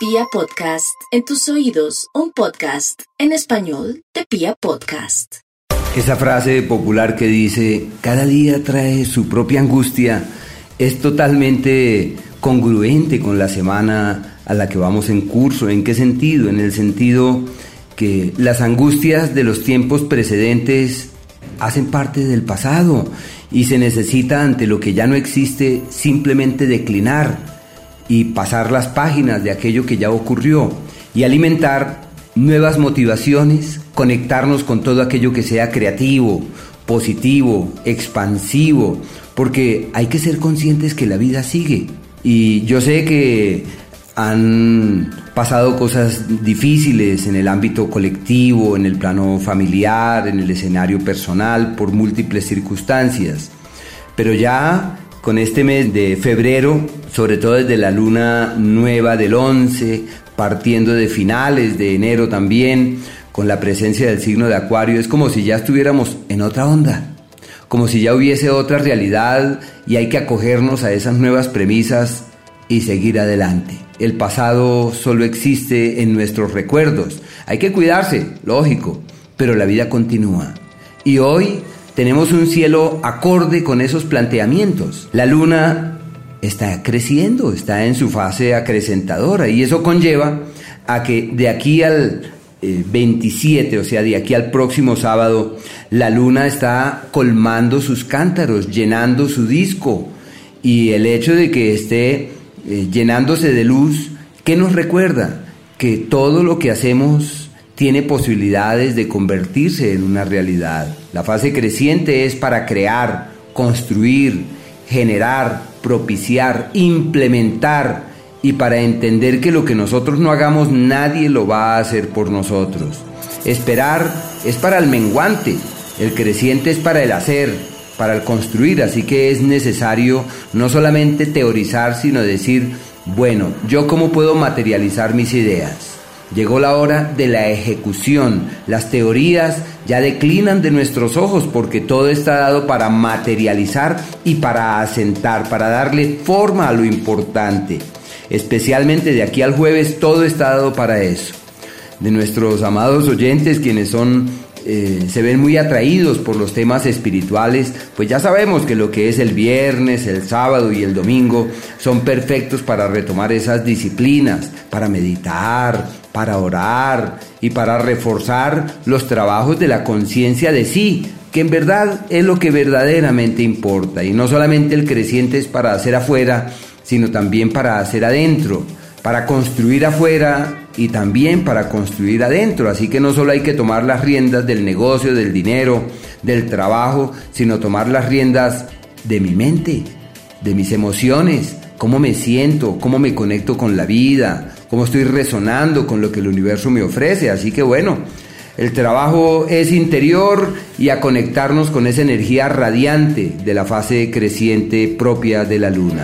Pia Podcast, en tus oídos, un podcast en español de Pia Podcast. Esa frase popular que dice, cada día trae su propia angustia, es totalmente congruente con la semana a la que vamos en curso. ¿En qué sentido? En el sentido que las angustias de los tiempos precedentes hacen parte del pasado y se necesita ante lo que ya no existe simplemente declinar y pasar las páginas de aquello que ya ocurrió y alimentar nuevas motivaciones, conectarnos con todo aquello que sea creativo, positivo, expansivo, porque hay que ser conscientes que la vida sigue. Y yo sé que han pasado cosas difíciles en el ámbito colectivo, en el plano familiar, en el escenario personal, por múltiples circunstancias. Pero ya con este mes de febrero, sobre todo desde la luna nueva del 11, partiendo de finales de enero también, con la presencia del signo de Acuario, es como si ya estuviéramos en otra onda, como si ya hubiese otra realidad y hay que acogernos a esas nuevas premisas y seguir adelante. El pasado solo existe en nuestros recuerdos. Hay que cuidarse, lógico, pero la vida continúa. Y hoy tenemos un cielo acorde con esos planteamientos. La luna está creciendo, está en su fase acrecentadora y eso conlleva a que de aquí al 27, eh, o sea, de aquí al próximo sábado, la luna está colmando sus cántaros, llenando su disco y el hecho de que esté eh, llenándose de luz, ¿qué nos recuerda? Que todo lo que hacemos tiene posibilidades de convertirse en una realidad. La fase creciente es para crear, construir, generar, propiciar, implementar y para entender que lo que nosotros no hagamos nadie lo va a hacer por nosotros. Esperar es para el menguante, el creciente es para el hacer, para el construir, así que es necesario no solamente teorizar, sino decir, bueno, ¿yo cómo puedo materializar mis ideas? Llegó la hora de la ejecución. Las teorías ya declinan de nuestros ojos porque todo está dado para materializar y para asentar, para darle forma a lo importante. Especialmente de aquí al jueves todo está dado para eso. De nuestros amados oyentes, quienes son eh, se ven muy atraídos por los temas espirituales, pues ya sabemos que lo que es el viernes, el sábado y el domingo son perfectos para retomar esas disciplinas, para meditar, para orar y para reforzar los trabajos de la conciencia de sí, que en verdad es lo que verdaderamente importa. Y no solamente el creciente es para hacer afuera, sino también para hacer adentro, para construir afuera y también para construir adentro. Así que no solo hay que tomar las riendas del negocio, del dinero, del trabajo, sino tomar las riendas de mi mente, de mis emociones, cómo me siento, cómo me conecto con la vida, cómo estoy resonando con lo que el universo me ofrece. Así que bueno, el trabajo es interior y a conectarnos con esa energía radiante de la fase creciente propia de la luna.